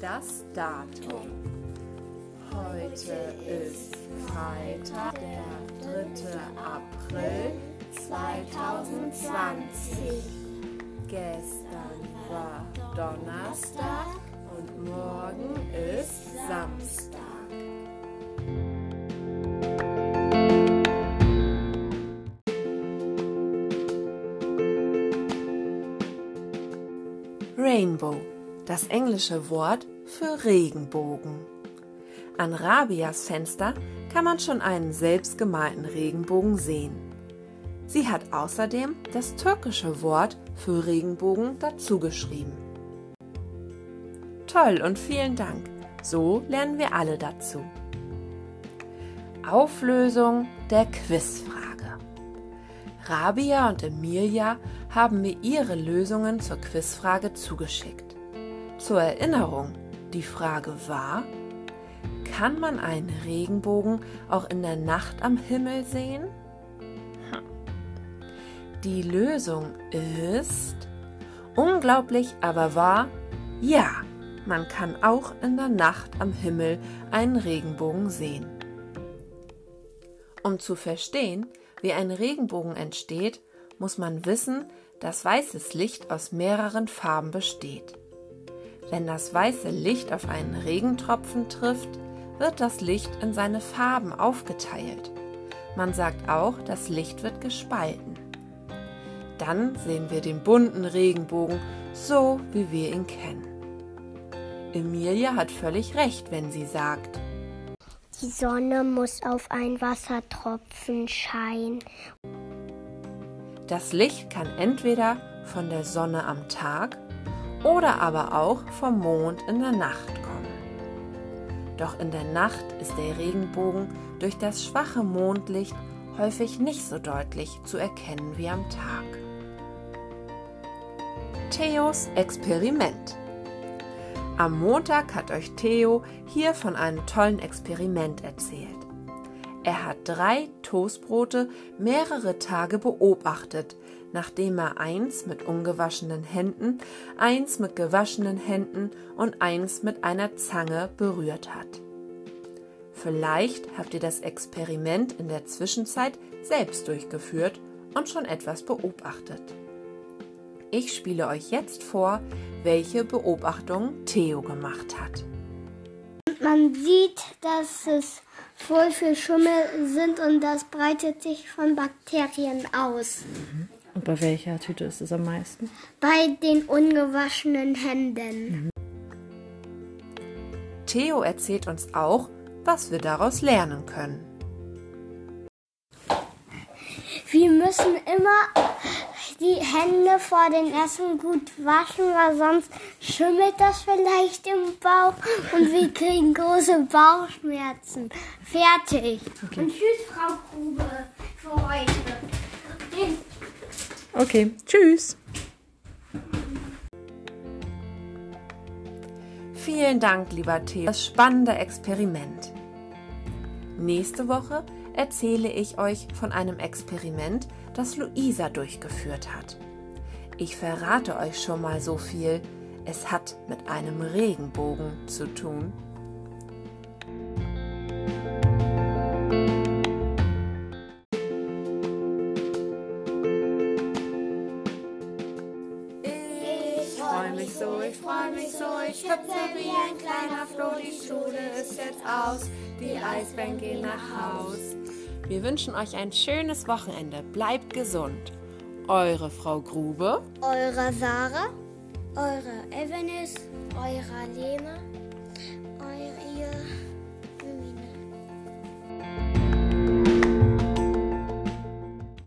Das Datum. Heute ist Freitag, der 3. April 2020. Gestern war Donnerstag und morgen ist Samstag. Rainbow, das englische Wort für Regenbogen. An Rabias Fenster kann man schon einen selbstgemalten Regenbogen sehen. Sie hat außerdem das türkische Wort für Regenbogen dazugeschrieben. Toll und vielen Dank. So lernen wir alle dazu. Auflösung der Quizfrage. Rabia und Emilia haben mir ihre Lösungen zur Quizfrage zugeschickt. Zur Erinnerung, die Frage war, kann man einen Regenbogen auch in der Nacht am Himmel sehen? Hm. Die Lösung ist unglaublich, aber wahr, ja, man kann auch in der Nacht am Himmel einen Regenbogen sehen. Um zu verstehen, wie ein Regenbogen entsteht, muss man wissen, dass weißes Licht aus mehreren Farben besteht. Wenn das weiße Licht auf einen Regentropfen trifft, wird das Licht in seine Farben aufgeteilt. Man sagt auch, das Licht wird gespalten. Dann sehen wir den bunten Regenbogen, so wie wir ihn kennen. Emilia hat völlig recht, wenn sie sagt, die Sonne muss auf ein Wassertropfen scheinen. Das Licht kann entweder von der Sonne am Tag oder aber auch vom Mond in der Nacht kommen. Doch in der Nacht ist der Regenbogen durch das schwache Mondlicht häufig nicht so deutlich zu erkennen wie am Tag. Theos Experiment am Montag hat euch Theo hier von einem tollen Experiment erzählt. Er hat drei Toastbrote mehrere Tage beobachtet, nachdem er eins mit ungewaschenen Händen, eins mit gewaschenen Händen und eins mit einer Zange berührt hat. Vielleicht habt ihr das Experiment in der Zwischenzeit selbst durchgeführt und schon etwas beobachtet. Ich spiele euch jetzt vor, welche Beobachtung Theo gemacht hat. Man sieht, dass es voll viel Schimmel sind und das breitet sich von Bakterien aus. Mhm. Und bei welcher Tüte ist es am meisten? Bei den ungewaschenen Händen. Mhm. Theo erzählt uns auch, was wir daraus lernen können. Wir müssen immer die Hände vor dem Essen gut waschen, weil sonst schimmelt das vielleicht im Bauch und wir kriegen große Bauchschmerzen. Fertig. Okay. Und tschüss, Frau Grube, für heute. Okay, tschüss. Vielen Dank, lieber Theo, das spannende Experiment. Nächste Woche erzähle ich euch von einem Experiment, das Luisa durchgeführt hat. Ich verrate euch schon mal so viel, es hat mit einem Regenbogen zu tun. So, ich freue mich so, ich hüpfe wie ein kleiner Floh, die Schule ist jetzt aus, die Eisbären gehen nach Haus. Wir wünschen euch ein schönes Wochenende. Bleibt gesund. Eure Frau Grube. Eure Sarah. Eure Evanis. Eure Lena. Eure